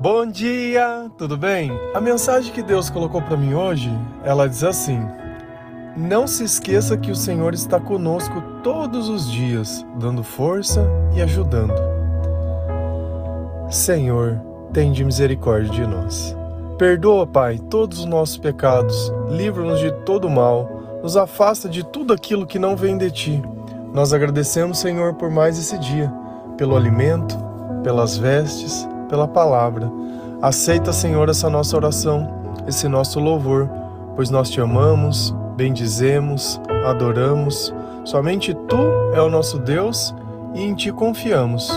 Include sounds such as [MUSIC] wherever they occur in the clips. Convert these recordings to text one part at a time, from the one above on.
Bom dia, tudo bem? A mensagem que Deus colocou para mim hoje, ela diz assim: Não se esqueça que o Senhor está conosco todos os dias, dando força e ajudando. Senhor, tende misericórdia de nós. Perdoa, Pai, todos os nossos pecados, livra-nos de todo mal, nos afasta de tudo aquilo que não vem de ti. Nós agradecemos, Senhor, por mais esse dia, pelo alimento, pelas vestes, pela palavra. Aceita, Senhor, essa nossa oração, esse nosso louvor, pois nós te amamos, bendizemos, adoramos. Somente tu é o nosso Deus e em ti confiamos.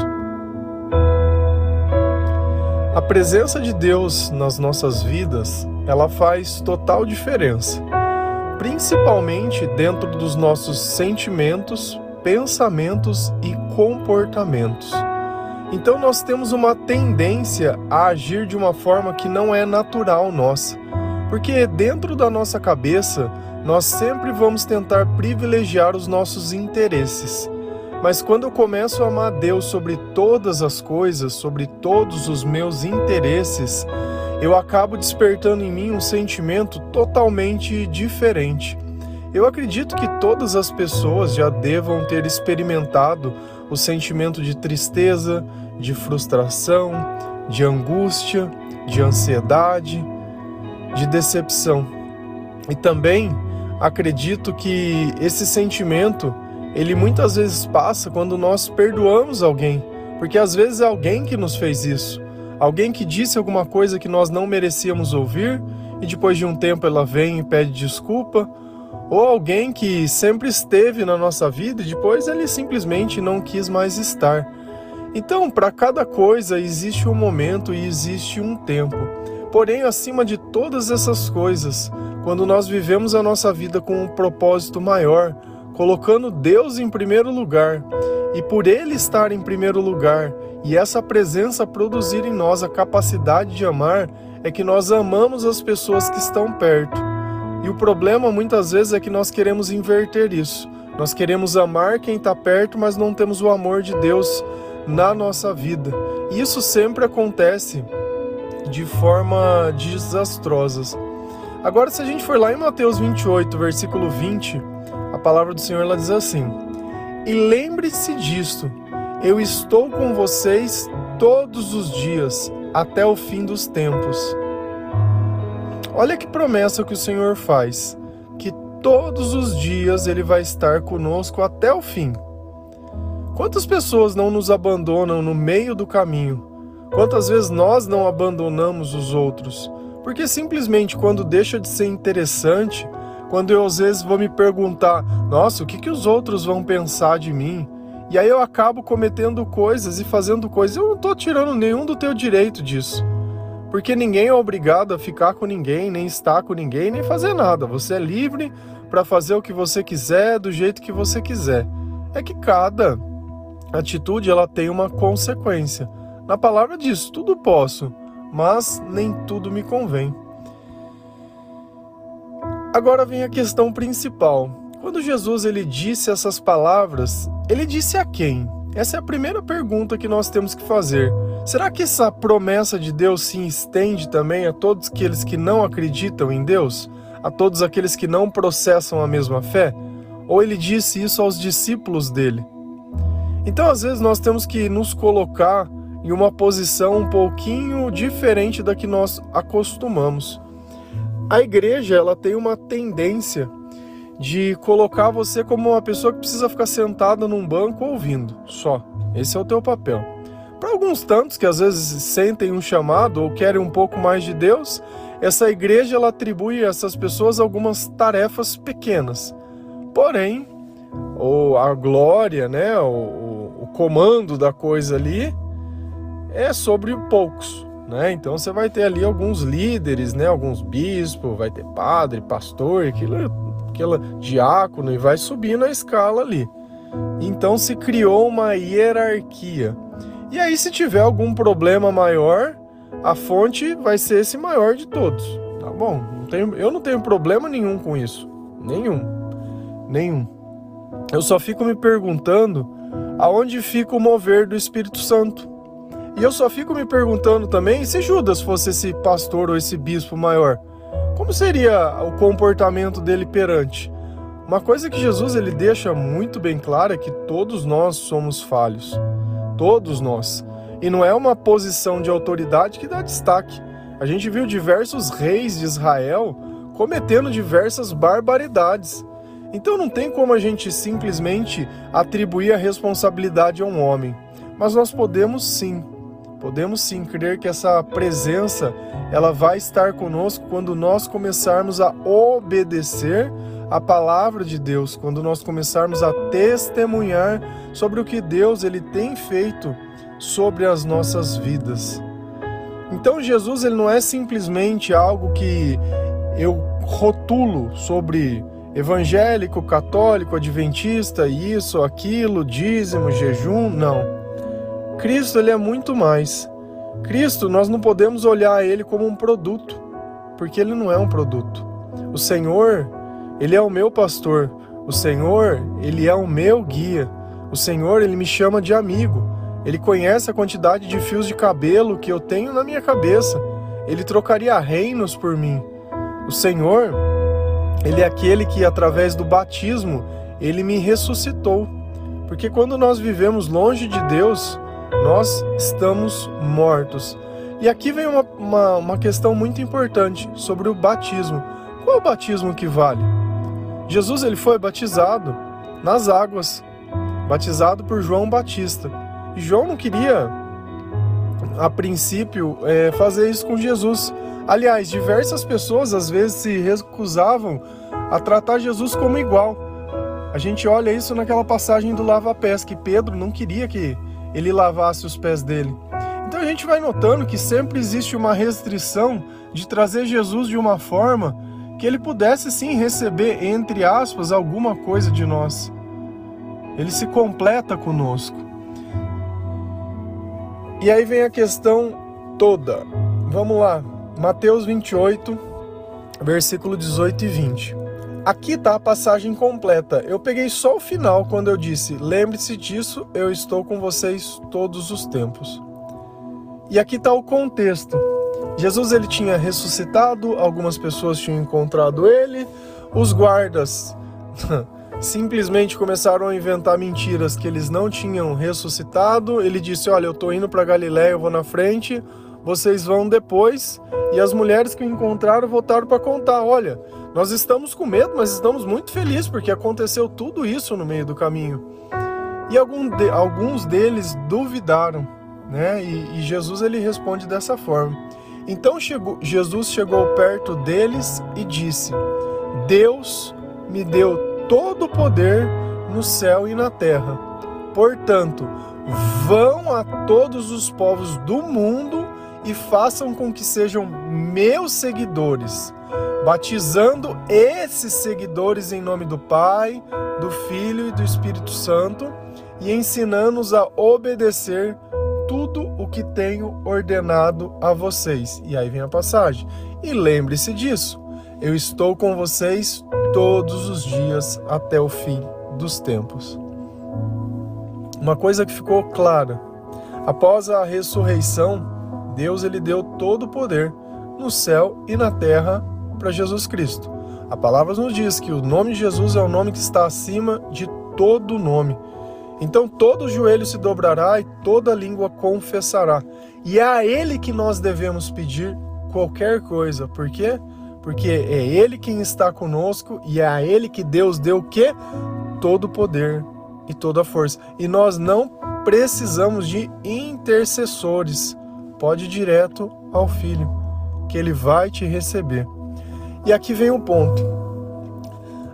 A presença de Deus nas nossas vidas, ela faz total diferença, principalmente dentro dos nossos sentimentos, pensamentos e comportamentos. Então nós temos uma tendência a agir de uma forma que não é natural nossa, porque dentro da nossa cabeça nós sempre vamos tentar privilegiar os nossos interesses. Mas quando eu começo a amar Deus sobre todas as coisas, sobre todos os meus interesses, eu acabo despertando em mim um sentimento totalmente diferente. Eu acredito que todas as pessoas já devam ter experimentado o sentimento de tristeza, de frustração, de angústia, de ansiedade, de decepção. E também acredito que esse sentimento, ele muitas vezes passa quando nós perdoamos alguém, porque às vezes é alguém que nos fez isso, alguém que disse alguma coisa que nós não merecíamos ouvir e depois de um tempo ela vem e pede desculpa, ou alguém que sempre esteve na nossa vida e depois ele simplesmente não quis mais estar. Então, para cada coisa existe um momento e existe um tempo. Porém, acima de todas essas coisas, quando nós vivemos a nossa vida com um propósito maior, colocando Deus em primeiro lugar, e por Ele estar em primeiro lugar, e essa presença produzir em nós a capacidade de amar, é que nós amamos as pessoas que estão perto. E o problema muitas vezes é que nós queremos inverter isso. Nós queremos amar quem está perto, mas não temos o amor de Deus na nossa vida. Isso sempre acontece de forma desastrosa. Agora, se a gente for lá em Mateus 28, versículo 20, a palavra do Senhor ela diz assim: E lembre-se disto, eu estou com vocês todos os dias, até o fim dos tempos. Olha que promessa que o Senhor faz, que todos os dias ele vai estar conosco até o fim. Quantas pessoas não nos abandonam no meio do caminho? Quantas vezes nós não abandonamos os outros? Porque simplesmente quando deixa de ser interessante, quando eu às vezes vou me perguntar, nossa, o que, que os outros vão pensar de mim? E aí eu acabo cometendo coisas e fazendo coisas. Eu não estou tirando nenhum do teu direito disso. Porque ninguém é obrigado a ficar com ninguém, nem estar com ninguém, nem fazer nada. Você é livre para fazer o que você quiser, do jeito que você quiser. É que cada atitude ela tem uma consequência. Na palavra diz: tudo posso, mas nem tudo me convém. Agora vem a questão principal. Quando Jesus ele disse essas palavras, ele disse a quem? Essa é a primeira pergunta que nós temos que fazer. Será que essa promessa de Deus se estende também a todos aqueles que não acreditam em Deus? A todos aqueles que não processam a mesma fé? Ou ele disse isso aos discípulos dele? Então, às vezes, nós temos que nos colocar em uma posição um pouquinho diferente da que nós acostumamos. A igreja ela tem uma tendência de colocar você como uma pessoa que precisa ficar sentada num banco ouvindo, só. Esse é o teu papel. Para alguns tantos que às vezes sentem um chamado ou querem um pouco mais de Deus, essa igreja ela atribui a essas pessoas algumas tarefas pequenas. Porém, ou a glória, né, o, comando da coisa ali é sobre poucos, né? Então você vai ter ali alguns líderes, né? Alguns bispos, vai ter padre, pastor, aquilo, aquela diácono e vai subindo a escala ali. Então se criou uma hierarquia. E aí se tiver algum problema maior, a fonte vai ser esse maior de todos, tá bom? Não tenho, eu não tenho problema nenhum com isso, nenhum, nenhum. Eu só fico me perguntando aonde fica o mover do Espírito Santo. E eu só fico me perguntando também, se Judas fosse esse pastor ou esse bispo maior, como seria o comportamento dele perante? Uma coisa que Jesus ele deixa muito bem clara é que todos nós somos falhos. Todos nós. E não é uma posição de autoridade que dá destaque. A gente viu diversos reis de Israel cometendo diversas barbaridades. Então não tem como a gente simplesmente atribuir a responsabilidade a um homem. Mas nós podemos sim, podemos sim crer que essa presença ela vai estar conosco quando nós começarmos a obedecer a palavra de Deus, quando nós começarmos a testemunhar sobre o que Deus ele tem feito sobre as nossas vidas. Então Jesus ele não é simplesmente algo que eu rotulo sobre evangélico, católico, adventista, isso, aquilo, dízimo, jejum, não. Cristo ele é muito mais. Cristo, nós não podemos olhar ele como um produto, porque ele não é um produto. O Senhor, ele é o meu pastor. O Senhor, ele é o meu guia. O Senhor, ele me chama de amigo. Ele conhece a quantidade de fios de cabelo que eu tenho na minha cabeça. Ele trocaria reinos por mim. O Senhor, ele é aquele que através do batismo, ele me ressuscitou. Porque quando nós vivemos longe de Deus, nós estamos mortos. E aqui vem uma, uma, uma questão muito importante sobre o batismo. Qual é o batismo que vale? Jesus ele foi batizado nas águas, batizado por João Batista. E João não queria, a princípio, é, fazer isso com Jesus. Aliás, diversas pessoas às vezes se recusavam a tratar Jesus como igual. A gente olha isso naquela passagem do lava-pés, que Pedro não queria que ele lavasse os pés dele. Então a gente vai notando que sempre existe uma restrição de trazer Jesus de uma forma que ele pudesse sim receber, entre aspas, alguma coisa de nós. Ele se completa conosco. E aí vem a questão toda. Vamos lá. Mateus 28, versículo 18 e 20. Aqui está a passagem completa. Eu peguei só o final quando eu disse: Lembre-se disso, eu estou com vocês todos os tempos. E aqui está o contexto. Jesus ele tinha ressuscitado, algumas pessoas tinham encontrado ele, os guardas [LAUGHS] simplesmente começaram a inventar mentiras que eles não tinham ressuscitado. Ele disse: Olha, eu estou indo para Galiléia, eu vou na frente, vocês vão depois. E as mulheres que encontraram voltaram para contar: Olha, nós estamos com medo, mas estamos muito felizes porque aconteceu tudo isso no meio do caminho. E de, alguns deles duvidaram, né? E, e Jesus ele responde dessa forma. Então chegou, Jesus chegou perto deles e disse: Deus me deu todo o poder no céu e na terra. Portanto, vão a todos os povos do mundo e façam com que sejam meus seguidores, batizando esses seguidores em nome do Pai, do Filho e do Espírito Santo e ensinando-os a obedecer tudo o que tenho ordenado a vocês. E aí vem a passagem. E lembre-se disso. Eu estou com vocês todos os dias até o fim dos tempos. Uma coisa que ficou clara: após a ressurreição, Deus ele deu todo o poder no céu e na terra para Jesus Cristo. A palavra nos diz que o nome de Jesus é o nome que está acima de todo nome. Então todo joelho se dobrará e toda língua confessará. E é a Ele que nós devemos pedir qualquer coisa. Por quê? porque é Ele quem está conosco e é a Ele que Deus deu o quê? Todo o poder e toda a força. E nós não precisamos de intercessores. Pode ir direto ao Filho, que Ele vai te receber. E aqui vem o ponto.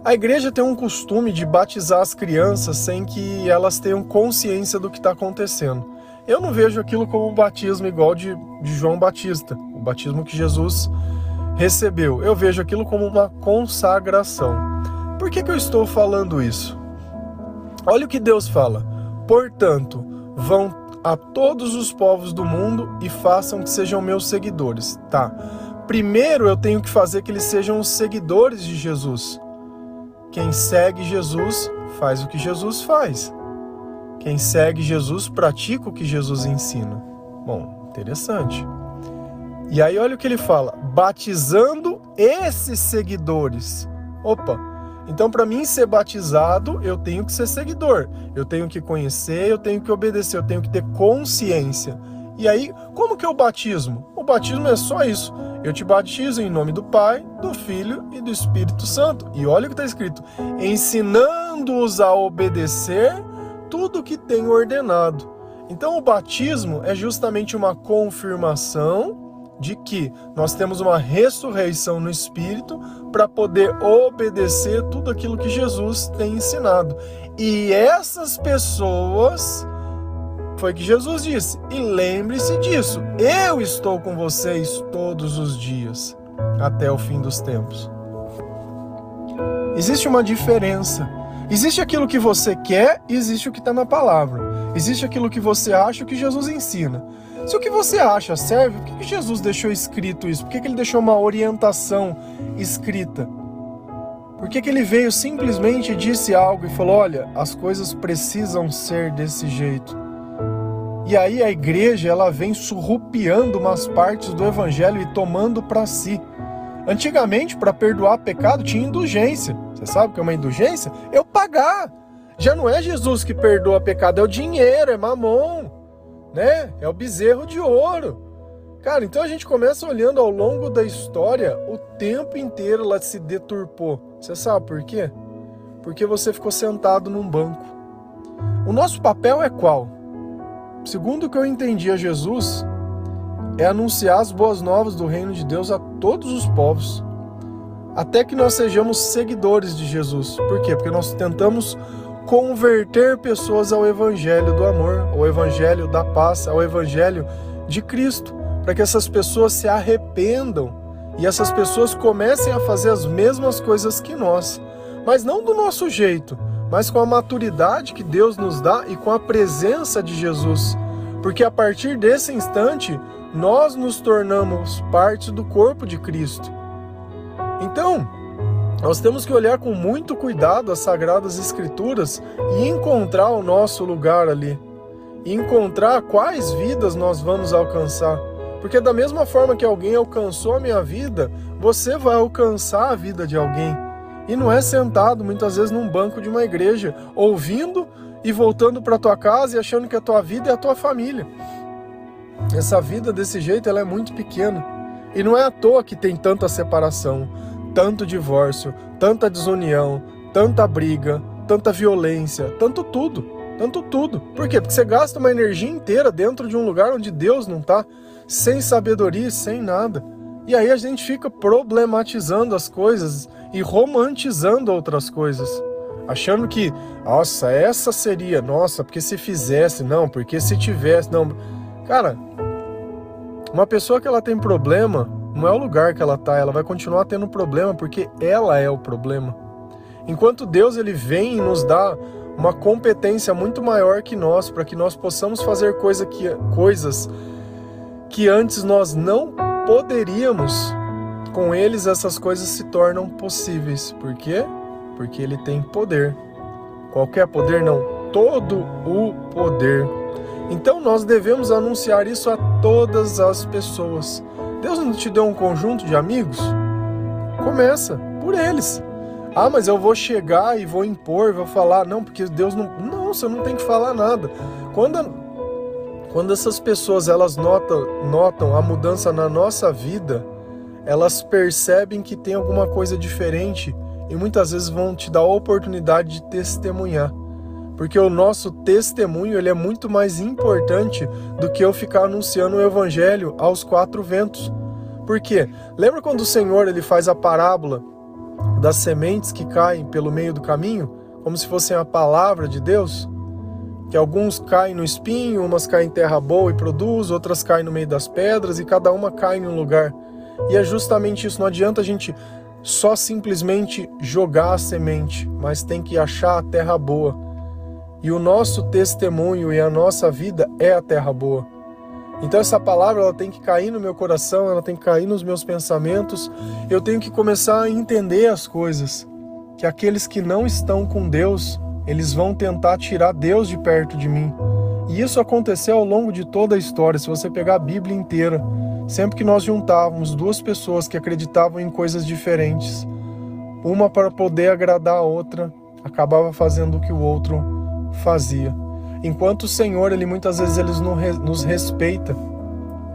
A igreja tem um costume de batizar as crianças sem que elas tenham consciência do que está acontecendo. Eu não vejo aquilo como um batismo igual de, de João Batista, o batismo que Jesus recebeu. Eu vejo aquilo como uma consagração. Por que, que eu estou falando isso? Olha o que Deus fala. Portanto, vão a todos os povos do mundo e façam que sejam meus seguidores. Tá. Primeiro eu tenho que fazer que eles sejam os seguidores de Jesus. Quem segue Jesus faz o que Jesus faz. Quem segue Jesus pratica o que Jesus ensina. Bom, interessante. E aí olha o que ele fala: batizando esses seguidores. Opa, então, para mim ser batizado, eu tenho que ser seguidor, eu tenho que conhecer, eu tenho que obedecer, eu tenho que ter consciência. E aí, como que é o batismo? O batismo é só isso. Eu te batizo em nome do Pai, do Filho e do Espírito Santo. E olha o que está escrito: ensinando-os a obedecer tudo o que tenho ordenado. Então, o batismo é justamente uma confirmação de que nós temos uma ressurreição no espírito para poder obedecer tudo aquilo que Jesus tem ensinado. E essas pessoas foi que Jesus disse: "E lembre-se disso, eu estou com vocês todos os dias até o fim dos tempos." Existe uma diferença. Existe aquilo que você quer e existe o que está na palavra. Existe aquilo que você acha que Jesus ensina. Se o que você acha serve, por que, Jesus deixou escrito isso? Por que, ele deixou uma orientação escrita? Por que, ele veio simplesmente e disse algo e falou: olha, as coisas precisam ser desse jeito? E aí a igreja ela vem surrupiando umas partes do evangelho e tomando para si. Antigamente, para perdoar pecado, tinha indulgência. Você sabe o que é uma indulgência? Eu pagar. Já não é Jesus que perdoa pecado, é o dinheiro, é mamon né? É o bezerro de ouro. Cara, então a gente começa olhando ao longo da história, o tempo inteiro ela se deturpou. Você sabe por quê? Porque você ficou sentado num banco. O nosso papel é qual? Segundo o que eu entendi a Jesus, é anunciar as boas novas do reino de Deus a todos os povos, até que nós sejamos seguidores de Jesus. Por quê? Porque nós tentamos converter pessoas ao evangelho do amor, ao evangelho da paz, ao evangelho de Cristo, para que essas pessoas se arrependam e essas pessoas comecem a fazer as mesmas coisas que nós, mas não do nosso jeito, mas com a maturidade que Deus nos dá e com a presença de Jesus. Porque a partir desse instante, nós nos tornamos parte do corpo de Cristo. Então, nós temos que olhar com muito cuidado as Sagradas Escrituras e encontrar o nosso lugar ali. E encontrar quais vidas nós vamos alcançar. Porque, da mesma forma que alguém alcançou a minha vida, você vai alcançar a vida de alguém. E não é sentado muitas vezes num banco de uma igreja, ouvindo e voltando para tua casa e achando que a tua vida é a tua família. Essa vida desse jeito ela é muito pequena. E não é à toa que tem tanta separação tanto divórcio, tanta desunião, tanta briga, tanta violência, tanto tudo, tanto tudo. Por quê? Porque você gasta uma energia inteira dentro de um lugar onde Deus não está, sem sabedoria, sem nada. E aí a gente fica problematizando as coisas e romantizando outras coisas, achando que, nossa, essa seria, nossa, porque se fizesse, não, porque se tivesse, não. Cara, uma pessoa que ela tem problema, não é o lugar que ela está, ela vai continuar tendo problema porque ela é o problema. Enquanto Deus ele vem e nos dá uma competência muito maior que nós para que nós possamos fazer coisa que, coisas que antes nós não poderíamos, com eles essas coisas se tornam possíveis. Por quê? Porque ele tem poder. Qualquer poder não, todo o poder. Então nós devemos anunciar isso a todas as pessoas. Deus não te deu um conjunto de amigos? Começa por eles. Ah, mas eu vou chegar e vou impor, vou falar. Não, porque Deus não. Não, você não tem que falar nada. Quando, quando essas pessoas elas notam, notam a mudança na nossa vida, elas percebem que tem alguma coisa diferente e muitas vezes vão te dar a oportunidade de testemunhar. Porque o nosso testemunho ele é muito mais importante do que eu ficar anunciando o evangelho aos quatro ventos. Por quê? Lembra quando o Senhor ele faz a parábola das sementes que caem pelo meio do caminho, como se fossem a palavra de Deus? Que alguns caem no espinho, umas caem em terra boa e produz, outras caem no meio das pedras e cada uma cai em um lugar. E é justamente isso, não adianta a gente só simplesmente jogar a semente, mas tem que achar a terra boa e o nosso testemunho e a nossa vida é a terra boa. Então essa palavra ela tem que cair no meu coração, ela tem que cair nos meus pensamentos. Eu tenho que começar a entender as coisas, que aqueles que não estão com Deus, eles vão tentar tirar Deus de perto de mim. E isso aconteceu ao longo de toda a história. Se você pegar a Bíblia inteira, sempre que nós juntávamos duas pessoas que acreditavam em coisas diferentes, uma para poder agradar a outra, acabava fazendo o que o outro fazia. Enquanto o Senhor, ele muitas vezes ele nos respeita,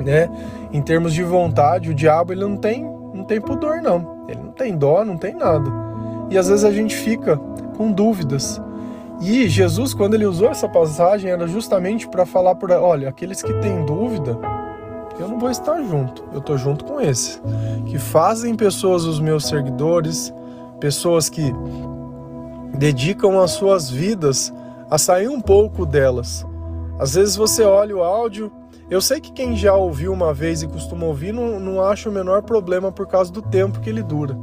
né? Em termos de vontade, o diabo ele não tem, não tem pudor não. Ele não tem dó, não tem nada. E às vezes a gente fica com dúvidas. E Jesus, quando ele usou essa passagem, era justamente para falar para, olha, aqueles que têm dúvida, eu não vou estar junto, eu estou junto com esse, que fazem pessoas os meus seguidores, pessoas que dedicam as suas vidas a sair um pouco delas. Às vezes você olha o áudio, eu sei que quem já ouviu uma vez e costuma ouvir não, não acha o menor problema por causa do tempo que ele dura.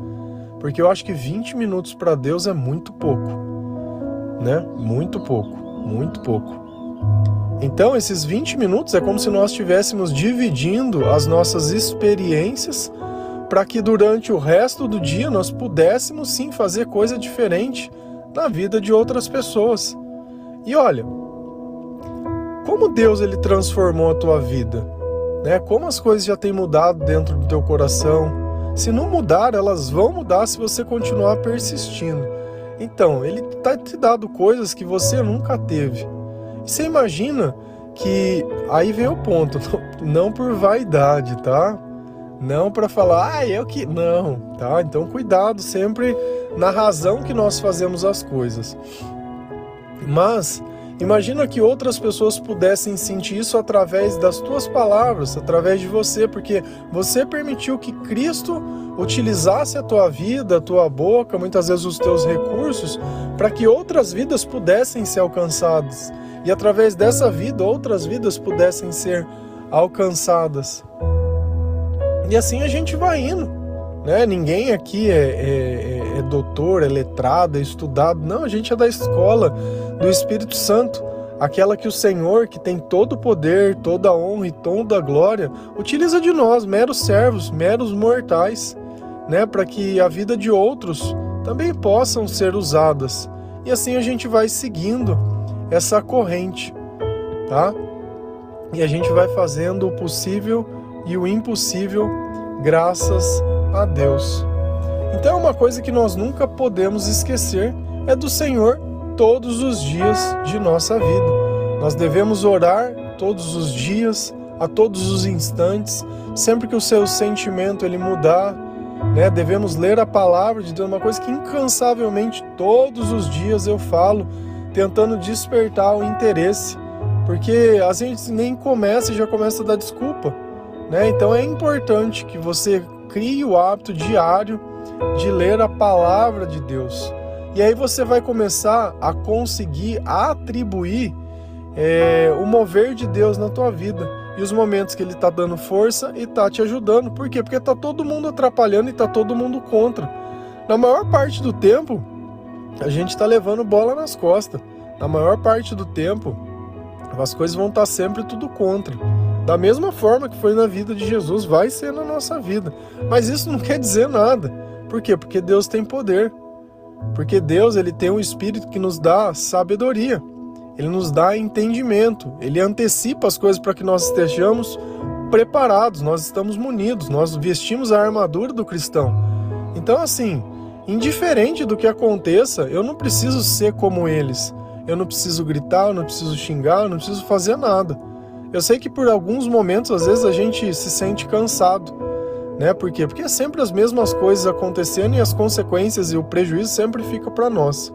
Porque eu acho que 20 minutos para Deus é muito pouco né? Muito pouco, muito pouco. Então, esses 20 minutos é como se nós estivéssemos dividindo as nossas experiências para que durante o resto do dia nós pudéssemos sim fazer coisa diferente na vida de outras pessoas. E olha, como Deus ele transformou a tua vida, né? Como as coisas já têm mudado dentro do teu coração. Se não mudar, elas vão mudar se você continuar persistindo. Então, ele tá te dando coisas que você nunca teve. Você imagina que aí vem o ponto, [LAUGHS] não por vaidade, tá? Não para falar, ah, eu que. Não, tá? Então, cuidado sempre na razão que nós fazemos as coisas. Mas Imagina que outras pessoas pudessem sentir isso através das tuas palavras, através de você, porque você permitiu que Cristo utilizasse a tua vida, a tua boca, muitas vezes os teus recursos, para que outras vidas pudessem ser alcançadas. E através dessa vida, outras vidas pudessem ser alcançadas. E assim a gente vai indo. Né? Ninguém aqui é, é, é, é doutor, é letrado, é estudado. Não, a gente é da escola do Espírito Santo, aquela que o Senhor, que tem todo o poder, toda a honra e toda a glória, utiliza de nós, meros servos, meros mortais, né, para que a vida de outros também possam ser usadas. E assim a gente vai seguindo essa corrente, tá? E a gente vai fazendo o possível e o impossível graças a Deus. Então, uma coisa que nós nunca podemos esquecer é do Senhor todos os dias de nossa vida. Nós devemos orar todos os dias, a todos os instantes, sempre que o seu sentimento ele mudar, né? Devemos ler a palavra de Deus, uma coisa que incansavelmente todos os dias eu falo, tentando despertar o interesse, porque a gente nem começa e já começa a dar desculpa, né? Então é importante que você crie o hábito diário de ler a palavra de Deus. E aí você vai começar a conseguir atribuir é, o mover de Deus na tua vida e os momentos que Ele está dando força e está te ajudando. Por quê? Porque está todo mundo atrapalhando e está todo mundo contra. Na maior parte do tempo, a gente está levando bola nas costas. Na maior parte do tempo, as coisas vão estar tá sempre tudo contra. Da mesma forma que foi na vida de Jesus, vai ser na nossa vida. Mas isso não quer dizer nada. Por quê? Porque Deus tem poder. Porque Deus ele tem um espírito que nos dá sabedoria. Ele nos dá entendimento, ele antecipa as coisas para que nós estejamos preparados, nós estamos munidos, nós vestimos a armadura do cristão. Então, assim, indiferente do que aconteça, eu não preciso ser como eles. Eu não preciso gritar, eu não preciso xingar, eu não preciso fazer nada. Eu sei que por alguns momentos, às vezes, a gente se sente cansado né? Por quê? Porque é sempre as mesmas coisas acontecendo e as consequências e o prejuízo sempre fica para nós.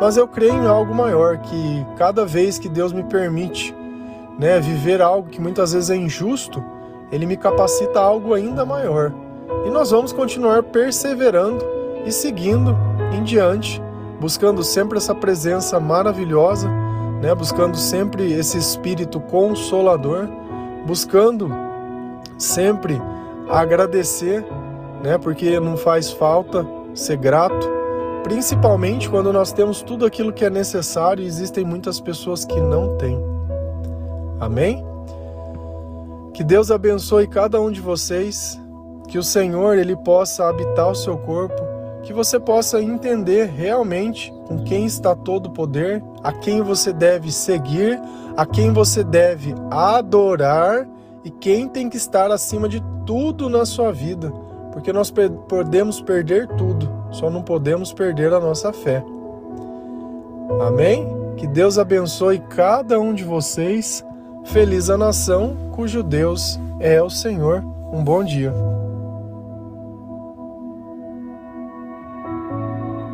Mas eu creio em algo maior, que cada vez que Deus me permite, né, viver algo que muitas vezes é injusto, ele me capacita a algo ainda maior. E nós vamos continuar perseverando e seguindo em diante, buscando sempre essa presença maravilhosa, né, buscando sempre esse espírito consolador, buscando sempre agradecer, né? Porque não faz falta ser grato, principalmente quando nós temos tudo aquilo que é necessário e existem muitas pessoas que não têm. Amém? Que Deus abençoe cada um de vocês, que o Senhor ele possa habitar o seu corpo, que você possa entender realmente com quem está todo o poder, a quem você deve seguir, a quem você deve adorar e quem tem que estar acima de tudo na sua vida, porque nós podemos perder tudo, só não podemos perder a nossa fé. Amém? Que Deus abençoe cada um de vocês. Feliz a nação cujo Deus é o Senhor. Um bom dia.